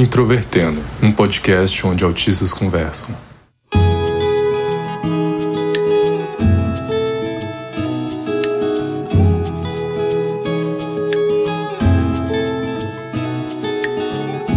Introvertendo, um podcast onde autistas conversam.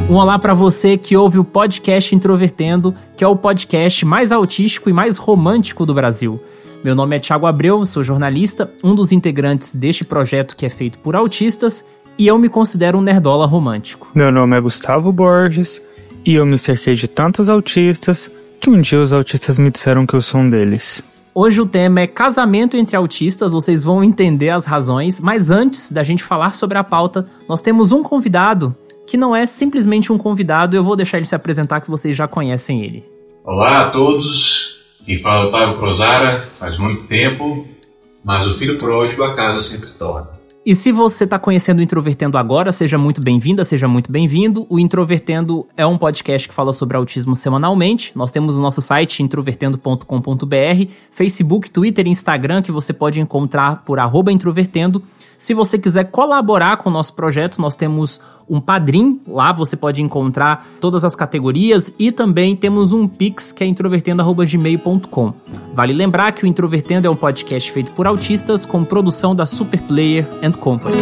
Um olá para você que ouve o podcast Introvertendo, que é o podcast mais autístico e mais romântico do Brasil. Meu nome é Thiago Abreu, sou jornalista, um dos integrantes deste projeto que é feito por autistas, e eu me considero um nerdola romântico. Meu nome é Gustavo Borges e eu me cerquei de tantos autistas que um dia os autistas me disseram que eu sou um deles. Hoje o tema é casamento entre autistas, vocês vão entender as razões, mas antes da gente falar sobre a pauta, nós temos um convidado que não é simplesmente um convidado, eu vou deixar ele se apresentar que vocês já conhecem ele. Olá a todos, quem fala é Otávio Crozara, faz muito tempo, mas o filho pródigo a casa sempre torna. E se você está conhecendo o Introvertendo agora, seja muito bem-vinda, seja muito bem-vindo. O Introvertendo é um podcast que fala sobre autismo semanalmente. Nós temos o nosso site introvertendo.com.br, Facebook, Twitter e Instagram que você pode encontrar por arroba introvertendo. Se você quiser colaborar com o nosso projeto, nós temos um padrim, lá você pode encontrar todas as categorias e também temos um Pix que é introvertendo.gmail.com. Vale lembrar que o Introvertendo é um podcast feito por autistas com produção da Superplayer and Company.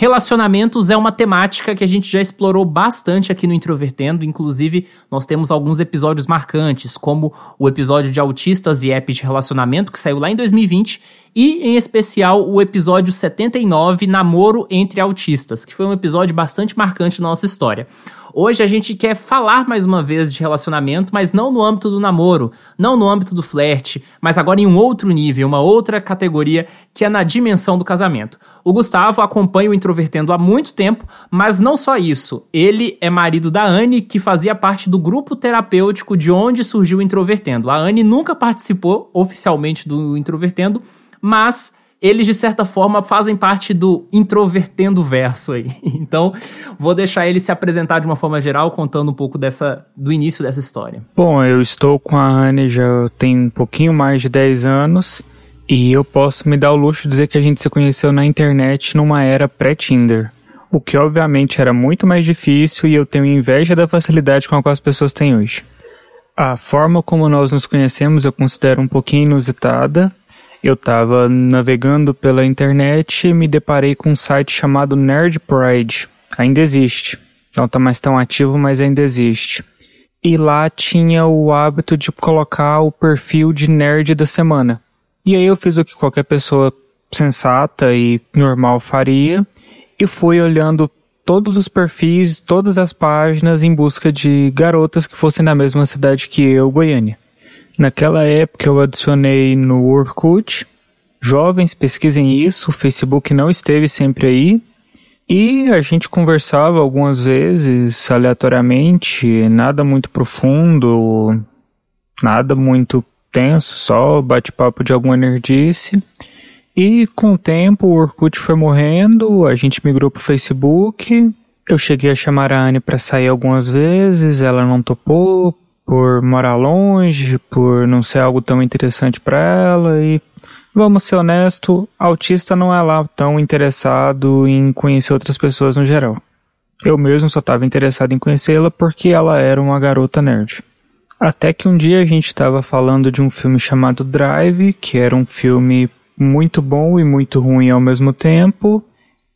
Relacionamentos é uma temática que a gente já explorou bastante aqui no Introvertendo, inclusive nós temos alguns episódios marcantes, como o episódio de autistas e apps de relacionamento, que saiu lá em 2020, e em especial o episódio 79, Namoro entre Autistas, que foi um episódio bastante marcante na nossa história. Hoje a gente quer falar mais uma vez de relacionamento, mas não no âmbito do namoro, não no âmbito do flerte, mas agora em um outro nível, uma outra categoria que é na dimensão do casamento. O Gustavo acompanha o Introvertendo há muito tempo, mas não só isso. Ele é marido da Anne, que fazia parte do grupo terapêutico de onde surgiu o Introvertendo. A Anne nunca participou oficialmente do Introvertendo, mas eles de certa forma fazem parte do introvertendo verso aí. Então, vou deixar ele se apresentar de uma forma geral, contando um pouco dessa do início dessa história. Bom, eu estou com a Anne já tem um pouquinho mais de 10 anos e eu posso me dar o luxo de dizer que a gente se conheceu na internet numa era pré-Tinder. O que obviamente era muito mais difícil e eu tenho inveja da facilidade com a qual as pessoas têm hoje. A forma como nós nos conhecemos eu considero um pouquinho inusitada, eu estava navegando pela internet e me deparei com um site chamado Nerd Pride. Ainda existe. Não está mais tão ativo, mas ainda existe. E lá tinha o hábito de colocar o perfil de nerd da semana. E aí eu fiz o que qualquer pessoa sensata e normal faria e fui olhando todos os perfis, todas as páginas em busca de garotas que fossem da mesma cidade que eu, Goiânia. Naquela época eu adicionei no Orkut. Jovens, pesquisem isso, o Facebook não esteve sempre aí. E a gente conversava algumas vezes aleatoriamente, nada muito profundo, nada muito tenso, só bate-papo de alguma nerdice. E com o tempo o Orkut foi morrendo, a gente migrou pro Facebook. Eu cheguei a chamar a Anne para sair algumas vezes, ela não topou, por morar longe, por não ser algo tão interessante para ela e vamos ser honesto, autista não é lá tão interessado em conhecer outras pessoas no geral. Eu mesmo só estava interessado em conhecê-la porque ela era uma garota nerd. Até que um dia a gente estava falando de um filme chamado Drive, que era um filme muito bom e muito ruim ao mesmo tempo,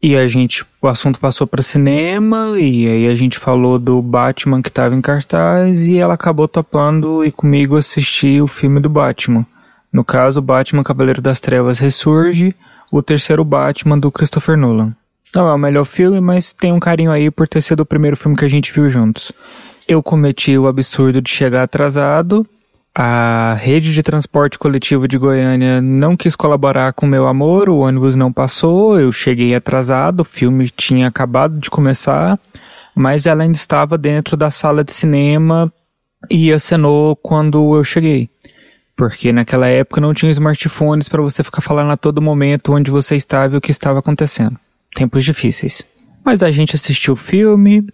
e a gente, o assunto passou para cinema e aí a gente falou do Batman que estava em cartaz e ela acabou topando e comigo assistir o filme do Batman. No caso, Batman Cavaleiro das Trevas Ressurge, o terceiro Batman do Christopher Nolan. Não é o melhor filme, mas tem um carinho aí por ter sido o primeiro filme que a gente viu juntos. Eu cometi o absurdo de chegar atrasado a rede de transporte coletivo de Goiânia não quis colaborar com meu amor, o ônibus não passou, eu cheguei atrasado, o filme tinha acabado de começar, mas ela ainda estava dentro da sala de cinema e acenou quando eu cheguei. Porque naquela época não tinha smartphones para você ficar falando a todo momento onde você estava e o que estava acontecendo. Tempos difíceis. Mas a gente assistiu o filme,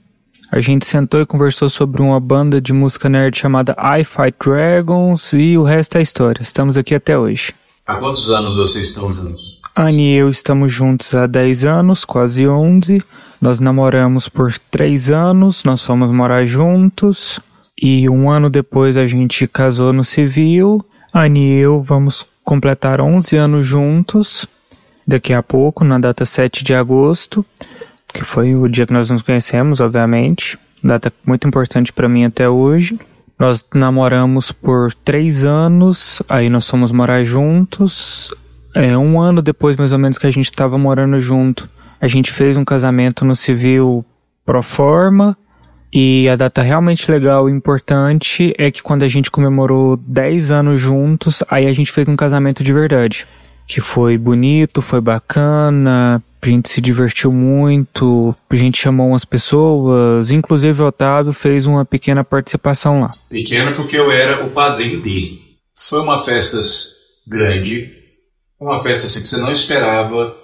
a gente sentou e conversou sobre uma banda de música nerd chamada I Fight Dragons e o resto é história. Estamos aqui até hoje. Há quantos anos vocês estão juntos? Anne e eu estamos juntos há 10 anos, quase 11. Nós namoramos por 3 anos, nós fomos morar juntos. E um ano depois a gente casou no civil. Anne e eu vamos completar 11 anos juntos. Daqui a pouco, na data 7 de agosto, que foi o dia que nós nos conhecemos, obviamente. Data muito importante para mim até hoje. Nós namoramos por três anos, aí nós fomos morar juntos. É, um ano depois, mais ou menos, que a gente estava morando junto, a gente fez um casamento no civil pro forma. E a data realmente legal e importante é que quando a gente comemorou 10 anos juntos, aí a gente fez um casamento de verdade. Que foi bonito, foi bacana, a gente se divertiu muito, a gente chamou umas pessoas, inclusive o Otávio fez uma pequena participação lá. Pequena porque eu era o padrinho dele. Foi uma festa grande, uma festa assim que você não esperava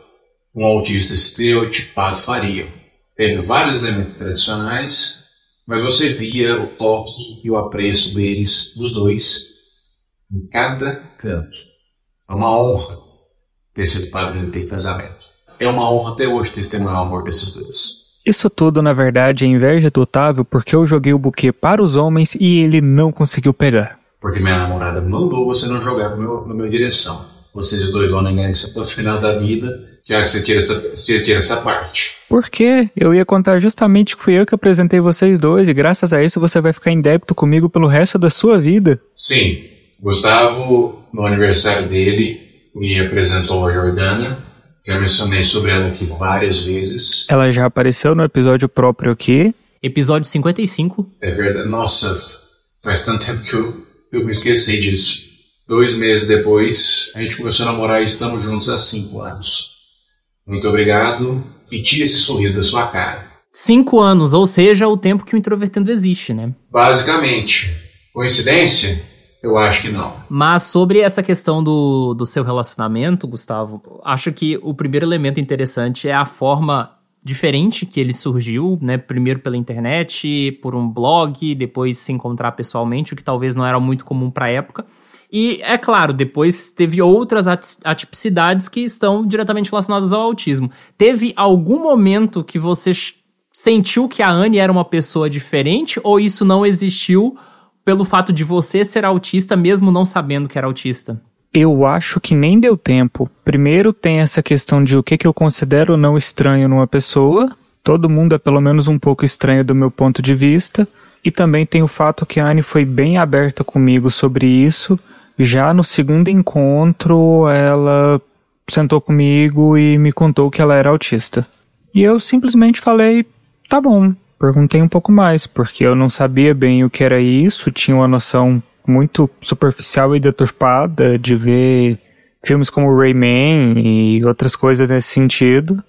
um autista estereotipado faria. Teve vários elementos tradicionais, mas você via o toque e o apreço deles, dos dois, em cada canto. É uma honra ter sido padrinho de casamento. É uma honra até hoje testemunhar o amor desses dois. Isso tudo, na verdade, é inveja do Otávio porque eu joguei o buquê para os homens e ele não conseguiu pegar. Porque minha namorada mandou você não jogar no meu, no meu direção. Vocês dois vão negar isso até o final da vida, já que você tira essa, você tira essa parte. Por quê? Eu ia contar justamente que fui eu que apresentei vocês dois e graças a isso você vai ficar em débito comigo pelo resto da sua vida. Sim. Gustavo, no aniversário dele, me apresentou a Jordana. Já mencionei sobre ela aqui várias vezes. Ela já apareceu no episódio próprio aqui. Episódio 55. É verdade. Nossa, faz tanto tempo que eu, eu me esqueci disso. Dois meses depois, a gente começou a namorar e estamos juntos há cinco anos. Muito obrigado e tire esse sorriso da sua cara. Cinco anos, ou seja, o tempo que o introvertendo existe, né? Basicamente. Coincidência? Eu acho que não. Mas sobre essa questão do, do seu relacionamento, Gustavo, acho que o primeiro elemento interessante é a forma diferente que ele surgiu, né? Primeiro pela internet, por um blog, depois se encontrar pessoalmente, o que talvez não era muito comum para a época. E, é claro, depois teve outras atipicidades que estão diretamente relacionadas ao autismo. Teve algum momento que você sentiu que a Anne era uma pessoa diferente ou isso não existiu pelo fato de você ser autista mesmo não sabendo que era autista? Eu acho que nem deu tempo. Primeiro tem essa questão de o que, que eu considero não estranho numa pessoa. Todo mundo é pelo menos um pouco estranho do meu ponto de vista. E também tem o fato que a Anne foi bem aberta comigo sobre isso já no segundo encontro, ela sentou comigo e me contou que ela era autista. E eu simplesmente falei: tá bom. Perguntei um pouco mais, porque eu não sabia bem o que era isso, tinha uma noção muito superficial e deturpada de ver filmes como Rayman e outras coisas nesse sentido.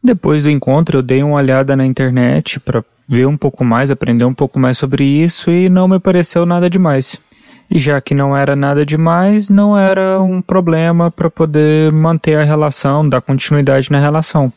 Depois do encontro, eu dei uma olhada na internet para ver um pouco mais, aprender um pouco mais sobre isso e não me pareceu nada demais. E já que não era nada demais, não era um problema para poder manter a relação, dar continuidade na relação.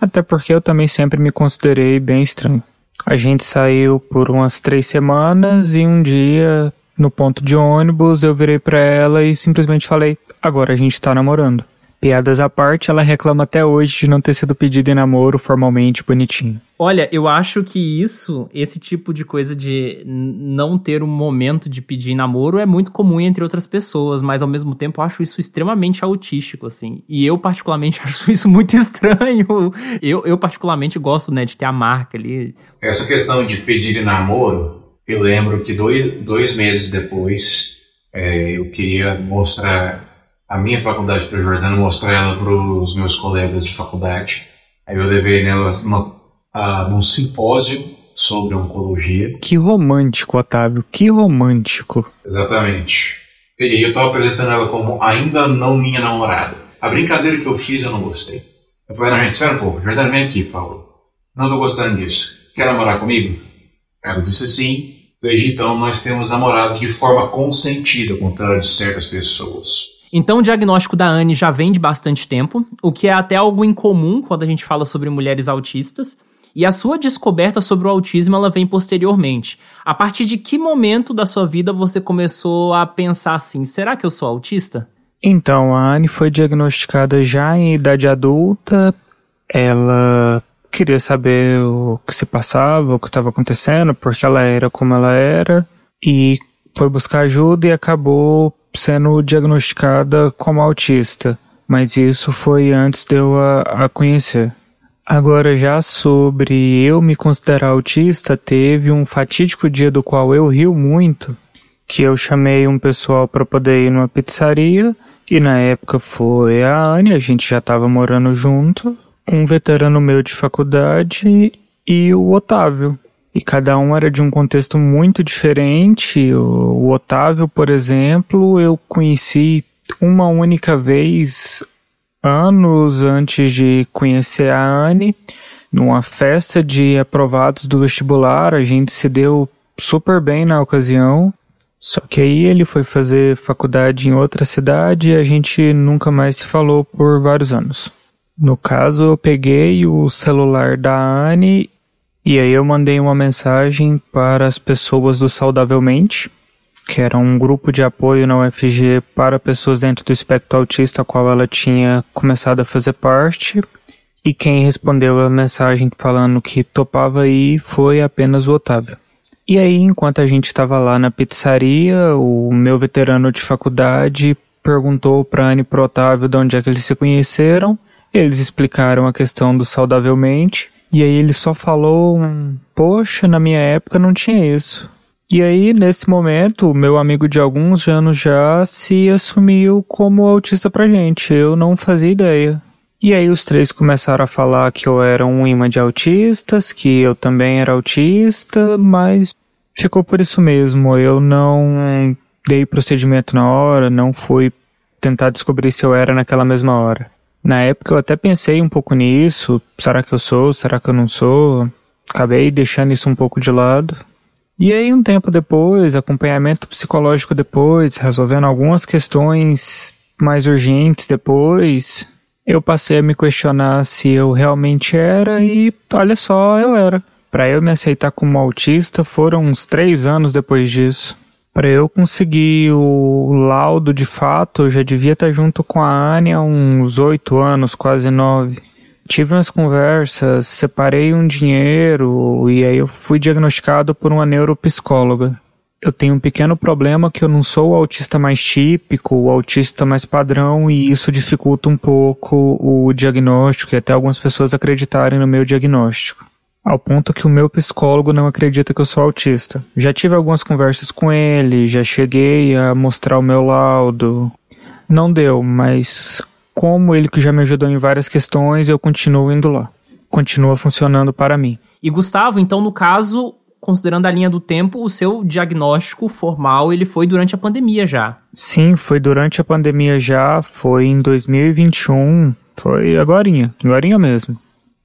Até porque eu também sempre me considerei bem estranho. A gente saiu por umas três semanas e um dia, no ponto de ônibus, eu virei para ela e simplesmente falei: agora a gente tá namorando. Piadas à parte, ela reclama até hoje de não ter sido pedido em namoro formalmente bonitinho. Olha, eu acho que isso, esse tipo de coisa de não ter um momento de pedir namoro é muito comum entre outras pessoas, mas ao mesmo tempo eu acho isso extremamente autístico, assim. E eu, particularmente, acho isso muito estranho. Eu, eu particularmente, gosto, né, de ter a marca ali. Essa questão de pedir em namoro, eu lembro que dois, dois meses depois é, eu queria mostrar a minha faculdade para Jordana, mostrar ela para os meus colegas de faculdade. Aí eu levei nela uma, a, num simpósio sobre oncologia. Que romântico, Otávio, que romântico. Exatamente. E eu estava apresentando ela como ainda não minha namorada. A brincadeira que eu fiz eu não gostei. Eu falei, não, gente, espera um pouco, Jordana, vem aqui, por favor. Não estou gostando disso. Quer namorar comigo? Ela disse sim. Desde então nós temos namorado de forma consentida, ao contrário de certas pessoas. Então, o diagnóstico da Anne já vem de bastante tempo, o que é até algo incomum quando a gente fala sobre mulheres autistas. E a sua descoberta sobre o autismo ela vem posteriormente. A partir de que momento da sua vida você começou a pensar assim: será que eu sou autista? Então, a Anne foi diagnosticada já em idade adulta. Ela queria saber o que se passava, o que estava acontecendo, porque ela era como ela era, e foi buscar ajuda e acabou sendo diagnosticada como autista. Mas isso foi antes de eu a, a conhecer. Agora, já sobre eu me considerar autista, teve um fatídico dia do qual eu rio muito, que eu chamei um pessoal para poder ir numa pizzaria, e na época foi a Anne, a gente já estava morando junto, um veterano meu de faculdade e o Otávio. E cada um era de um contexto muito diferente. O, Otávio, por exemplo, eu conheci uma única vez anos antes de conhecer a Anne, numa festa de aprovados do vestibular, a gente se deu super bem na ocasião. Só que aí ele foi fazer faculdade em outra cidade e a gente nunca mais se falou por vários anos. No caso, eu peguei o celular da Anne e aí eu mandei uma mensagem para as pessoas do Saudavelmente, que era um grupo de apoio na UFG para pessoas dentro do espectro autista, a qual ela tinha começado a fazer parte. E quem respondeu a mensagem falando que topava ir foi apenas o Otávio. E aí, enquanto a gente estava lá na pizzaria, o meu veterano de faculdade perguntou para Anne e pro Otávio de onde é que eles se conheceram. Eles explicaram a questão do saudavelmente. E aí ele só falou, poxa, na minha época não tinha isso. E aí, nesse momento, meu amigo de alguns anos já se assumiu como autista pra gente. Eu não fazia ideia. E aí os três começaram a falar que eu era um imã de autistas, que eu também era autista, mas ficou por isso mesmo. Eu não dei procedimento na hora, não fui tentar descobrir se eu era naquela mesma hora. Na época eu até pensei um pouco nisso, será que eu sou, será que eu não sou? Acabei deixando isso um pouco de lado. E aí, um tempo depois, acompanhamento psicológico depois, resolvendo algumas questões mais urgentes depois, eu passei a me questionar se eu realmente era e olha só, eu era. Para eu me aceitar como autista foram uns três anos depois disso. Para eu conseguir o laudo de fato, eu já devia estar junto com a Ania há uns oito anos, quase nove tive umas conversas, separei um dinheiro e aí eu fui diagnosticado por uma neuropsicóloga. Eu tenho um pequeno problema que eu não sou o autista mais típico, o autista mais padrão, e isso dificulta um pouco o diagnóstico e até algumas pessoas acreditarem no meu diagnóstico. Ao ponto que o meu psicólogo não acredita que eu sou autista. Já tive algumas conversas com ele, já cheguei a mostrar o meu laudo. Não deu, mas como ele que já me ajudou em várias questões, eu continuo indo lá. Continua funcionando para mim. E Gustavo, então no caso, considerando a linha do tempo, o seu diagnóstico formal, ele foi durante a pandemia já. Sim, foi durante a pandemia já, foi em 2021, foi agorinha, agorinha mesmo.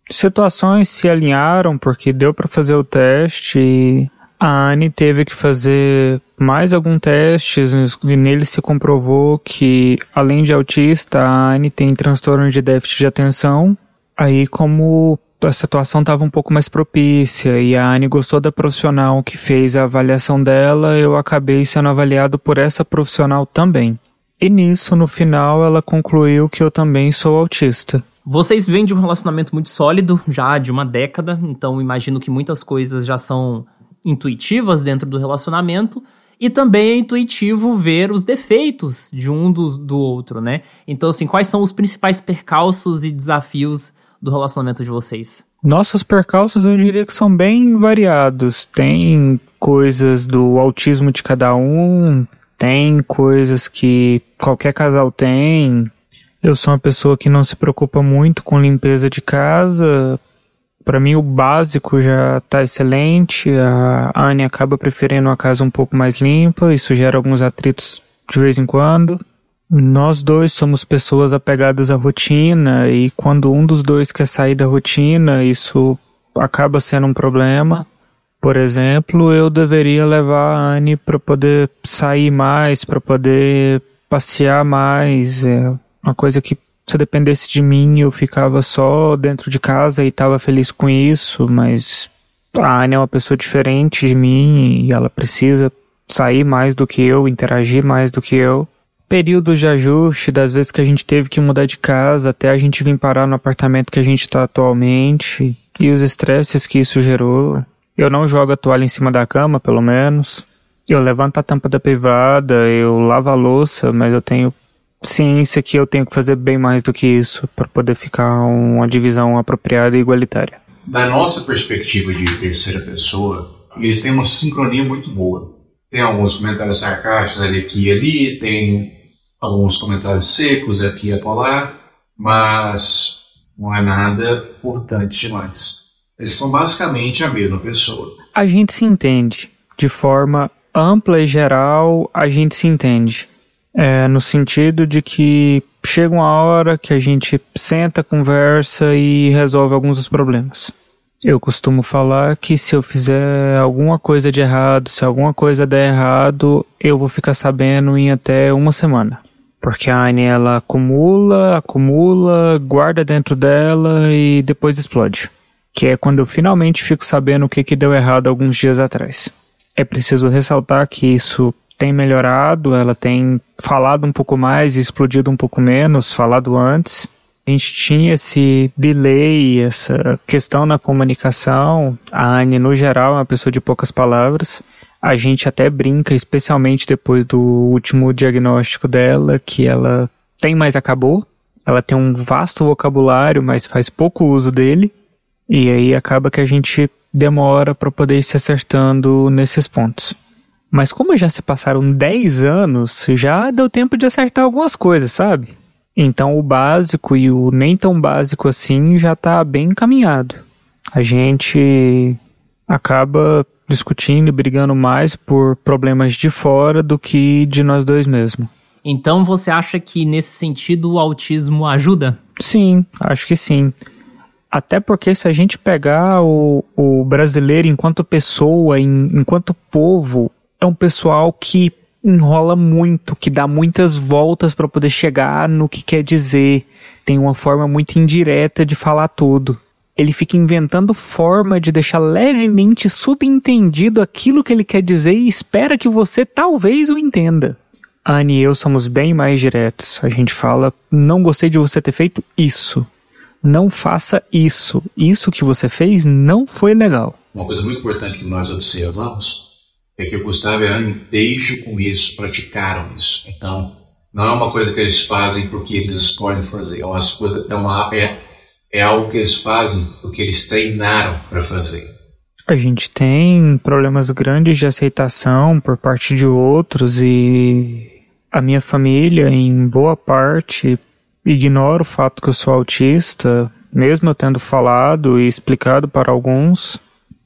Situações se alinharam porque deu para fazer o teste e a Anne teve que fazer mais alguns testes e nele se comprovou que, além de autista, a Anne tem transtorno de déficit de atenção. Aí, como a situação estava um pouco mais propícia e a Anne gostou da profissional que fez a avaliação dela, eu acabei sendo avaliado por essa profissional também. E nisso, no final, ela concluiu que eu também sou autista. Vocês vêm de um relacionamento muito sólido, já de uma década, então imagino que muitas coisas já são intuitivas dentro do relacionamento e também é intuitivo ver os defeitos de um do, do outro, né? Então, assim, quais são os principais percalços e desafios do relacionamento de vocês? Nossos percalços eu diria que são bem variados. Tem coisas do autismo de cada um, tem coisas que qualquer casal tem. Eu sou uma pessoa que não se preocupa muito com limpeza de casa, para mim o básico já está excelente. A Anne acaba preferindo a casa um pouco mais limpa, isso gera alguns atritos de vez em quando. Nós dois somos pessoas apegadas à rotina e quando um dos dois quer sair da rotina, isso acaba sendo um problema. Por exemplo, eu deveria levar a Anne para poder sair mais, para poder passear mais. É uma coisa que se dependesse de mim, eu ficava só dentro de casa e estava feliz com isso, mas a Anya é uma pessoa diferente de mim e ela precisa sair mais do que eu, interagir mais do que eu. períodos de ajuste, das vezes que a gente teve que mudar de casa até a gente vir parar no apartamento que a gente está atualmente e os estresses que isso gerou. Eu não jogo a toalha em cima da cama, pelo menos. Eu levanto a tampa da privada, eu lavo a louça, mas eu tenho ciência que eu tenho que fazer bem mais do que isso para poder ficar uma divisão apropriada e igualitária. Da nossa perspectiva de terceira pessoa, eles têm uma sincronia muito boa. Tem alguns comentários sarcásticos ali aqui e ali, tem alguns comentários secos aqui e acolá, mas não é nada importante demais. Eles são basicamente a mesma pessoa. A gente se entende. De forma ampla e geral, a gente se entende. É, no sentido de que chega uma hora que a gente senta, conversa e resolve alguns dos problemas. Eu costumo falar que se eu fizer alguma coisa de errado, se alguma coisa der errado, eu vou ficar sabendo em até uma semana. Porque a Anne ela acumula, acumula, guarda dentro dela e depois explode. Que é quando eu finalmente fico sabendo o que, que deu errado alguns dias atrás. É preciso ressaltar que isso tem melhorado, ela tem falado um pouco mais explodido um pouco menos, falado antes. A gente tinha esse delay, essa questão na comunicação. A Anne, no geral, é uma pessoa de poucas palavras. A gente até brinca, especialmente depois do último diagnóstico dela, que ela tem mais acabou. Ela tem um vasto vocabulário, mas faz pouco uso dele. E aí acaba que a gente demora para poder ir se acertando nesses pontos. Mas como já se passaram 10 anos, já deu tempo de acertar algumas coisas, sabe? Então o básico e o nem tão básico assim já está bem encaminhado. A gente acaba discutindo e brigando mais por problemas de fora do que de nós dois mesmos. Então você acha que nesse sentido o autismo ajuda? Sim, acho que sim. Até porque se a gente pegar o, o brasileiro enquanto pessoa, em, enquanto povo, é um pessoal que enrola muito, que dá muitas voltas para poder chegar no que quer dizer. Tem uma forma muito indireta de falar tudo ele fica inventando forma de deixar levemente subentendido aquilo que ele quer dizer e espera que você talvez o entenda. Anne e eu somos bem mais diretos. A gente fala: não gostei de você ter feito isso. Não faça isso. Isso que você fez não foi legal. Uma coisa muito importante que nós observamos é que Gustavo e Anne, desde o começo, praticaram isso. Então, não é uma coisa que eles fazem porque eles escolhem fazer. É uma coisa, é uma, é é algo que eles fazem porque eles treinaram para fazer. A gente tem problemas grandes de aceitação por parte de outros e a minha família, em boa parte, ignora o fato que eu sou autista, mesmo eu tendo falado e explicado para alguns.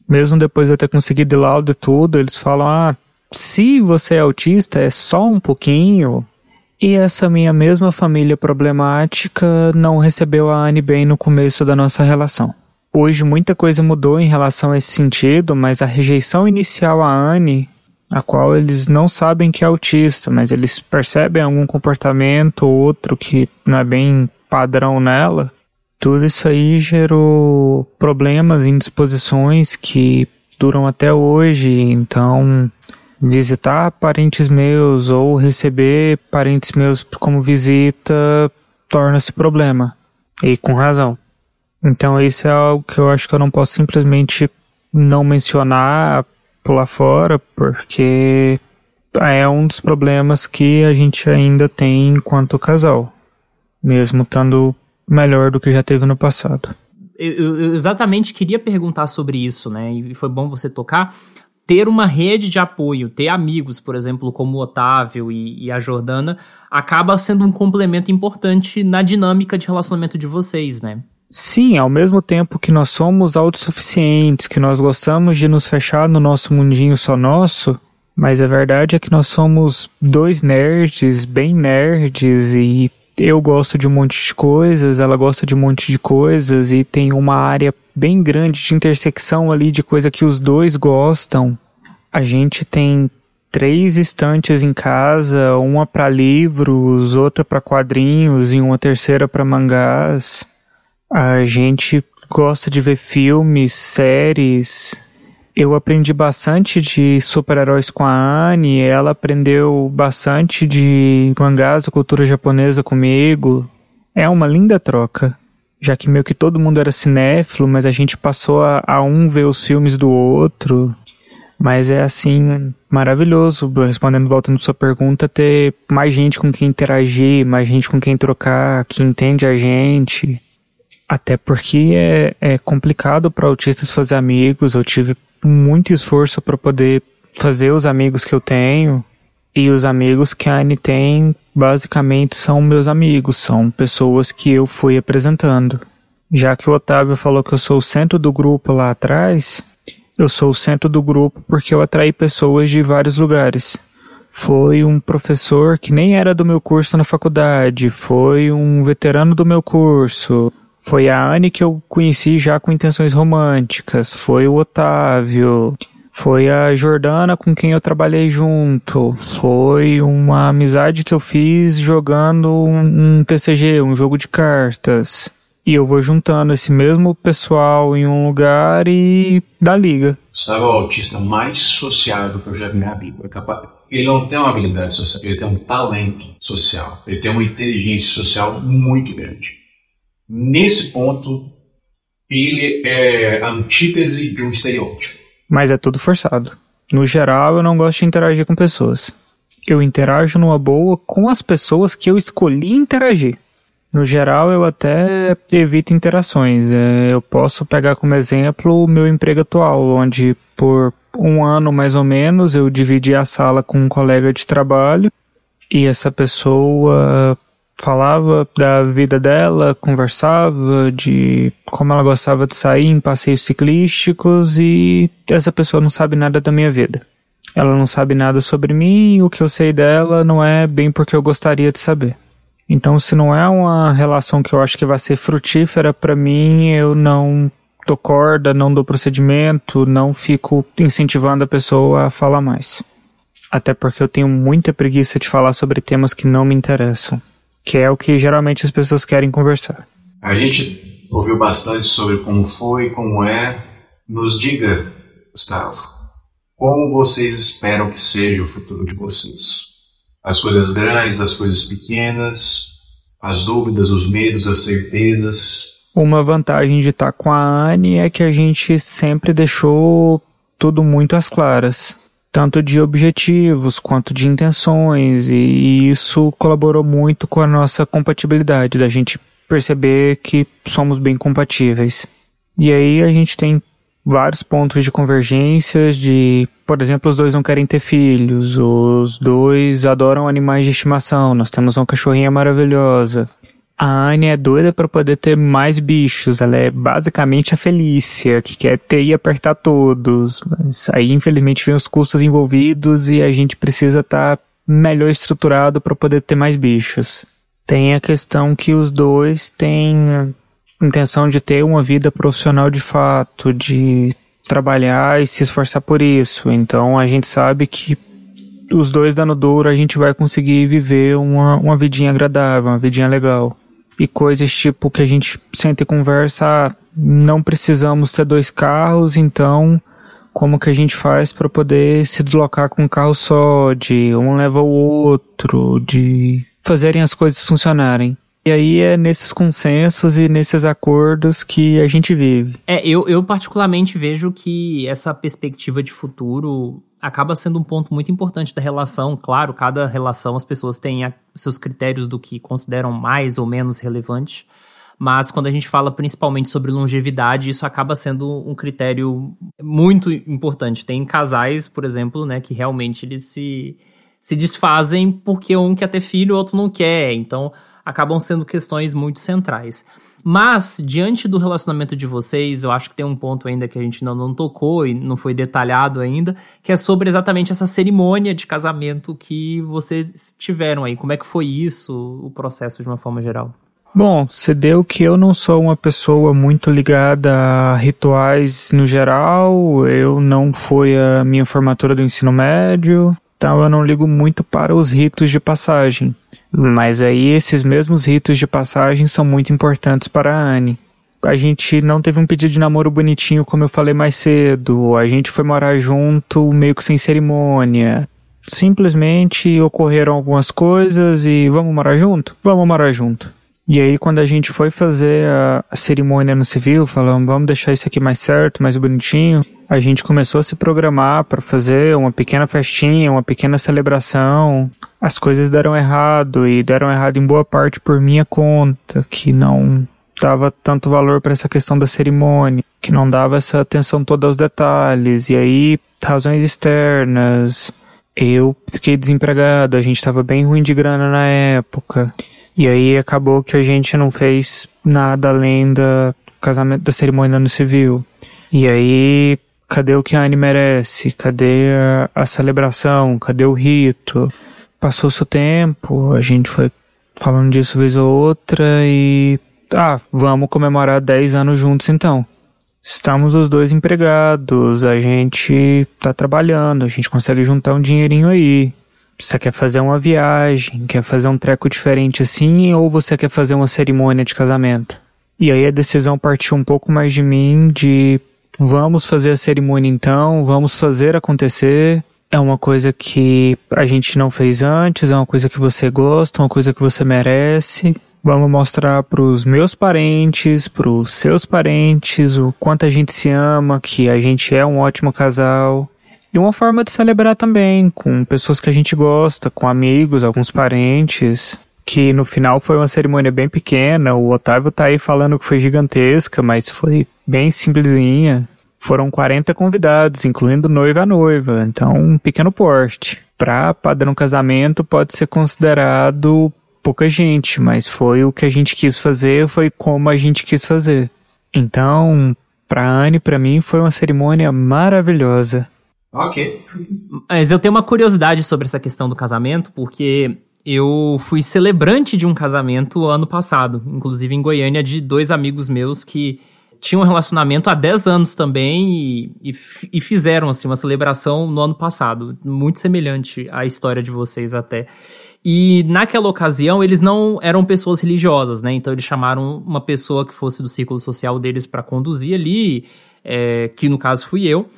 Mesmo depois de eu ter conseguido laudo e tudo, eles falam: ah, se você é autista, é só um pouquinho, e essa minha mesma família problemática não recebeu a Anne bem no começo da nossa relação. Hoje muita coisa mudou em relação a esse sentido, mas a rejeição inicial à Anne, a qual eles não sabem que é autista, mas eles percebem algum comportamento ou outro que não é bem padrão nela, tudo isso aí gerou problemas, indisposições que duram até hoje. Então, visitar parentes meus ou receber parentes meus como visita torna-se problema. E com razão. Então isso é algo que eu acho que eu não posso simplesmente não mencionar, pular fora, porque é um dos problemas que a gente ainda tem enquanto casal, mesmo estando melhor do que já teve no passado. Eu, eu exatamente queria perguntar sobre isso, né? E foi bom você tocar, ter uma rede de apoio, ter amigos, por exemplo, como o Otávio e, e, a Jordana, acaba sendo um complemento importante na dinâmica de relacionamento de vocês, né? Sim, ao mesmo tempo que nós somos autossuficientes, que nós gostamos de nos fechar no nosso mundinho só nosso, mas a verdade é que nós somos dois nerds, bem nerds, e eu gosto de um monte de coisas, ela gosta de um monte de coisas, e tem uma área bem grande de intersecção ali de coisa que os dois gostam. A gente tem três estantes em casa, uma para livros, outra para quadrinhos e uma terceira para mangás. A gente gosta de ver filmes, séries. Eu aprendi bastante de super-heróis com a Anne, ela aprendeu bastante de mangás da cultura japonesa comigo. É uma linda troca, já que meio que todo mundo era cinéfilo, mas a gente passou a, a um ver os filmes do outro. Mas é assim, maravilhoso, respondendo voltando sua pergunta, ter mais gente com quem interagir, mais gente com quem trocar, que entende a gente. Até porque é, é complicado para autistas fazer amigos. Eu tive muito esforço para poder fazer os amigos que eu tenho. E os amigos que a Anne tem, basicamente, são meus amigos, são pessoas que eu fui apresentando. Já que o Otávio falou que eu sou o centro do grupo lá atrás, eu sou o centro do grupo porque eu atraí pessoas de vários lugares. Foi um professor que nem era do meu curso na faculdade, foi um veterano do meu curso, foi a Anne que eu conheci já com intenções românticas, foi o Otávio, foi a Jordana com quem eu trabalhei junto, foi uma amizade que eu fiz jogando um, TCG, um jogo de cartas. E eu vou juntando esse mesmo pessoal em um lugar e dá liga. Sabe o autista mais sociável que eu já vi na vida? É ele não tem uma habilidade social, ele tem um talento social. Ele tem uma inteligência social muito grande. Nesse ponto, ele é a antítese de um estereótipo. Mas é tudo forçado. No geral, eu não gosto de interagir com pessoas. Eu interajo numa boa com as pessoas que eu escolhi interagir. No geral, eu até evito interações. É, eu posso pegar como exemplo o meu emprego atual, onde por um ano mais ou menos eu dividi a sala com um colega de trabalho e essa pessoa falava da vida dela, conversava de como ela gostava de sair em passeios ciclísticos e essa pessoa não sabe nada da minha vida. Ela não sabe nada sobre mim o que eu sei dela não é bem porque eu gostaria de saber. Então, se não é uma relação que eu acho que vai ser frutífera para mim, eu não dou corda, não dou procedimento, não fico incentivando a pessoa a falar mais. Até porque eu tenho muita preguiça de falar sobre temas que não me interessam, que é o que geralmente as pessoas querem conversar. A gente ouviu bastante sobre como foi, como é. Nos diga, Gustavo, como vocês esperam que seja o futuro de vocês? as coisas grandes, as coisas pequenas, as dúvidas, os medos, as certezas. Uma vantagem de estar com a Anne é que a gente sempre deixou tudo muito às claras, tanto de objetivos quanto de intenções, e isso colaborou muito com a nossa compatibilidade, da gente perceber que somos bem compatíveis. E aí a gente tem vários pontos de convergências de, por exemplo, os dois não querem ter filhos, os dois adoram animais de estimação, nós temos uma cachorrinha maravilhosa. A Anne é doida para poder ter mais bichos, ela é basicamente a Felícia, que quer ter e apertar todos, mas aí infelizmente vem os custos envolvidos e a gente precisa estar tá melhor estruturado para poder ter mais bichos. Tem a questão que os dois têm intenção de ter uma vida profissional de fato, de trabalhar e se esforçar por isso. Então a gente sabe que os dois dando duro a gente vai conseguir viver uma, uma vidinha agradável, uma vidinha legal. E coisas tipo que a gente senta e conversa, não precisamos ter dois carros, então como que a gente faz para poder se deslocar com um carro só, de um leva o outro, de fazerem as coisas funcionarem. E aí é nesses consensos e nesses acordos que a gente vive. É, eu, eu particularmente vejo que essa perspectiva de futuro acaba sendo um ponto muito importante da relação. Claro, cada relação as pessoas têm a, seus critérios do que consideram mais ou menos relevante. Mas quando a gente fala principalmente sobre longevidade, isso acaba sendo um critério muito importante. Tem casais, por exemplo, né, que realmente eles se, se desfazem porque um quer ter filho, o outro não quer. Então, acabam sendo questões muito centrais. Mas, diante do relacionamento de vocês, eu acho que tem um ponto ainda que a gente não, não tocou e não foi detalhado ainda, que é sobre exatamente essa cerimônia de casamento que vocês tiveram aí. Como é que foi isso, o processo de uma forma geral? Bom, se deu que eu não sou uma pessoa muito ligada a rituais no geral, eu não fui a minha formatura do ensino médio, então eu não ligo muito para os ritos de passagem. Mas aí esses mesmos ritos de passagem são muito importantes para a Anne. a gente não teve um pedido de namoro bonitinho, como eu falei mais cedo. A gente foi morar junto meio que sem cerimônia. Simplesmente ocorreram algumas coisas e vamos morar junto? Vamos morar junto. E aí, quando a gente foi fazer a, cerimônia no civil, falando, vamos deixar isso aqui mais certo, mais bonitinho, a gente começou a se programar para fazer uma pequena festinha, uma pequena celebração. As coisas deram errado e deram errado em boa parte por minha conta, que não dava tanto valor para essa questão da cerimônia, que não dava essa atenção toda aos detalhes. E aí, razões externas, eu fiquei desempregado, a gente estava bem ruim de grana na época. E aí acabou que a gente não fez nada além da casamento da cerimônia no civil. E aí, cadê o que a Anne merece? Cadê a, a celebração? Cadê o rito? Passou-se o tempo, a gente foi falando disso vez ou outra e. Ah, vamos comemorar 10 anos juntos então. Estamos os dois empregados, a gente tá trabalhando, a gente consegue juntar um dinheirinho aí. Você quer fazer uma viagem, quer fazer um treco diferente assim, ou você quer fazer uma cerimônia de casamento? E aí a decisão partiu um pouco mais de mim, de vamos fazer a cerimônia então, vamos fazer acontecer. É uma coisa que a gente não fez antes, é uma coisa que você gosta, uma coisa que você merece. Vamos mostrar para os meus parentes, para os seus parentes, o quanto a gente se ama, que a gente é um ótimo casal. E uma forma de celebrar também, com pessoas que a gente gosta, com amigos, alguns parentes. Que no final foi uma cerimônia bem pequena. O Otávio tá aí falando que foi gigantesca, mas foi bem simplesinha. Foram 40 convidados, incluindo noiva a noiva. Então, um pequeno porte. Para padrão casamento, pode ser considerado pouca gente, mas foi o que a gente quis fazer, foi como a gente quis fazer. Então, para Anne, para mim, foi uma cerimônia maravilhosa. Ok. Mas eu tenho uma curiosidade sobre essa questão do casamento, porque eu fui celebrante de um casamento ano passado, inclusive em Goiânia, de dois amigos meus que tinham um relacionamento há 10 anos também e, e, e, fizeram assim uma celebração no ano passado, muito semelhante à história de vocês até. E naquela ocasião eles não eram pessoas religiosas, né? Então eles chamaram uma pessoa que fosse do círculo social deles para conduzir ali, é, que no caso fui eu.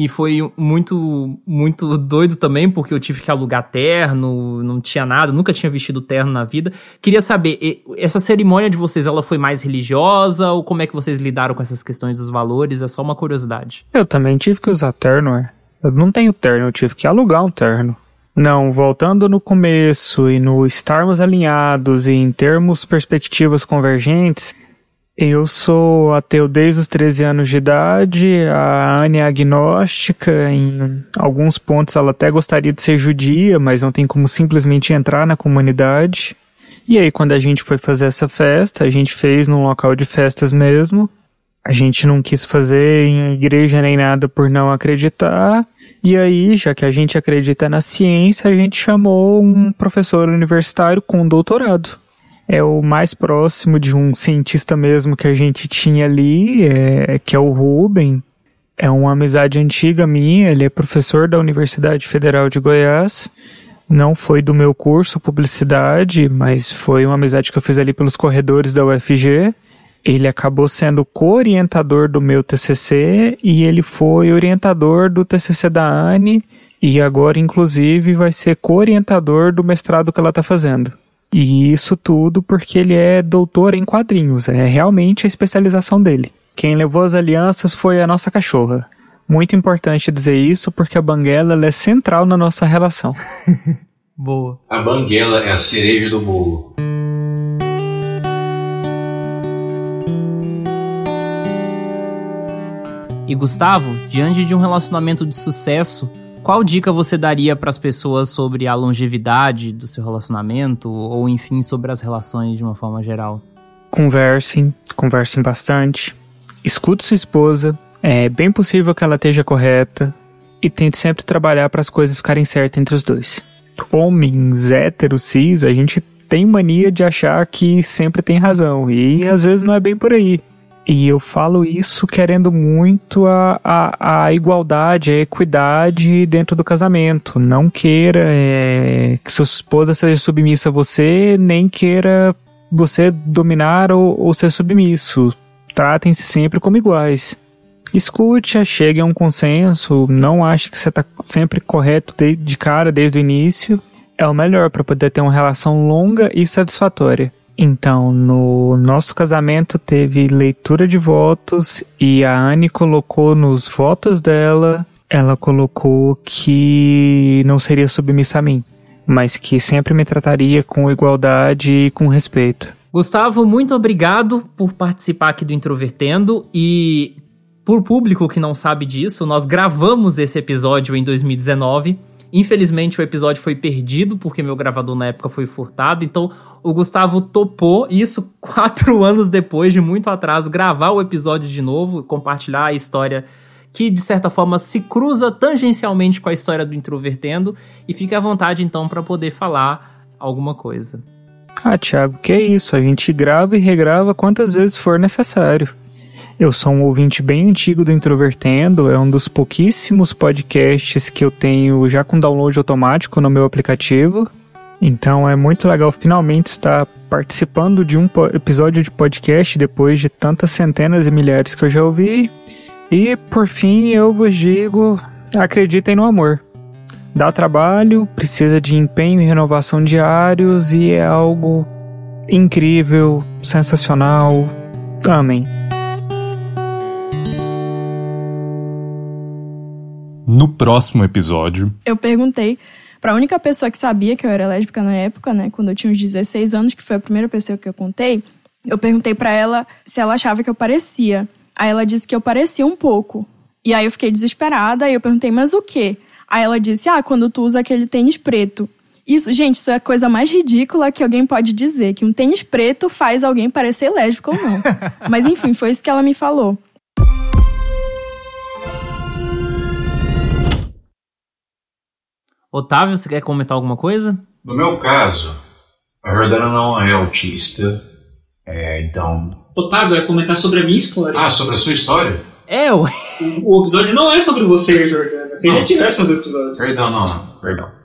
E foi muito, muito doido também, porque eu tive que alugar terno, não tinha nada, nunca tinha vestido terno na vida. Queria saber, essa cerimônia de vocês, ela foi mais religiosa ou como é que vocês lidaram com essas questões dos valores? É só uma curiosidade. Eu também tive que usar terno, é. Eu não tenho terno, eu tive que alugar um terno. Não, voltando no começo e no estarmos alinhados e em termos perspectivas convergentes, eu sou ateu desde os 13 anos de idade, a Anne é agnóstica, em alguns pontos ela até gostaria de ser judia, mas não tem como simplesmente entrar na comunidade. E aí, quando a gente foi fazer essa festa, a gente fez num local de festas mesmo. A gente não quis fazer em igreja nem nada por não acreditar. E aí, já que a gente acredita na ciência, a gente chamou um professor universitário com doutorado é o mais próximo de um cientista mesmo que a gente tinha ali, é, que é o Ruben. É uma amizade antiga minha, ele é professor da Universidade Federal de Goiás. Não foi do meu curso publicidade, mas foi uma amizade que eu fiz ali pelos corredores da UFG. Ele acabou sendo co-orientador do meu TCC e ele foi orientador do TCC da Anne e agora, inclusive, vai ser co-orientador do mestrado que ela está fazendo. E isso tudo porque ele é doutor em quadrinhos, é realmente a especialização dele. Quem levou as alianças foi a nossa cachorra. Muito importante dizer isso porque a banguela é central na nossa relação. Boa. A banguela é a cereja do bolo. E Gustavo, diante de um relacionamento de sucesso, qual dica você daria para as pessoas sobre a longevidade do seu relacionamento ou enfim sobre as relações de uma forma geral? Conversem, conversem bastante. Escute sua esposa. É bem possível que ela esteja correta e tente sempre trabalhar para as coisas ficarem certas entre os dois. Homens héteros, cis, a gente tem mania de achar que sempre tem razão e às vezes não é bem por aí. E eu falo isso querendo muito a, a, a igualdade, a equidade dentro do casamento. Não queira é, que sua esposa seja submissa a você, nem queira você dominar ou, ou ser submisso. tratem-se sempre como iguais. Escute, chegue a um consenso, não ache que você está sempre correto de, de cara desde o início. É o melhor para poder ter uma relação longa e satisfatória. Então, no nosso casamento teve leitura de votos e a Anne colocou nos votos dela, ela colocou que não seria submissa a mim, mas que sempre me trataria com igualdade e com respeito. Gustavo, muito obrigado por participar aqui do Introvertendo e por público que não sabe disso, nós gravamos esse episódio em 2019. Infelizmente o episódio foi perdido porque meu gravador na época foi furtado, então o Gustavo topou isso quatro anos depois de muito atraso gravar o episódio de novo, compartilhar a história que de certa forma se cruza tangencialmente com a história do Introvertendo e fique à vontade então para poder falar alguma coisa. Ah, Thiago, que é isso? A gente grava e regrava quantas vezes for necessário. Eu sou um ouvinte bem antigo do Introvertendo, é um dos pouquíssimos podcasts que eu tenho já com download automático no meu aplicativo. Então é muito legal finalmente estar participando de um episódio de podcast depois de tantas centenas e milhares que eu já ouvi. E por fim eu vos digo: acreditem no amor. Dá trabalho, precisa de empenho e renovação diários e é algo incrível, sensacional. Amém. No próximo episódio, eu perguntei para a única pessoa que sabia que eu era lésbica na época, né, quando eu tinha uns 16 anos, que foi a primeira pessoa que eu contei, eu perguntei para ela se ela achava que eu parecia. Aí ela disse que eu parecia um pouco. E aí eu fiquei desesperada e eu perguntei: "Mas o quê?" Aí ela disse: "Ah, quando tu usa aquele tênis preto". Isso, gente, isso é a coisa mais ridícula que alguém pode dizer, que um tênis preto faz alguém parecer lésbico ou não. Mas enfim, foi isso que ela me falou. Otávio, você quer comentar alguma coisa? No meu caso, a Jordana não é autista, é, então... Otávio, é comentar sobre a minha história. Ah, sobre a sua história? É, ué. O, o episódio não é sobre você, Jordana. Se a gente tiver sobre o episódio. Perdão, não, não. Perdão.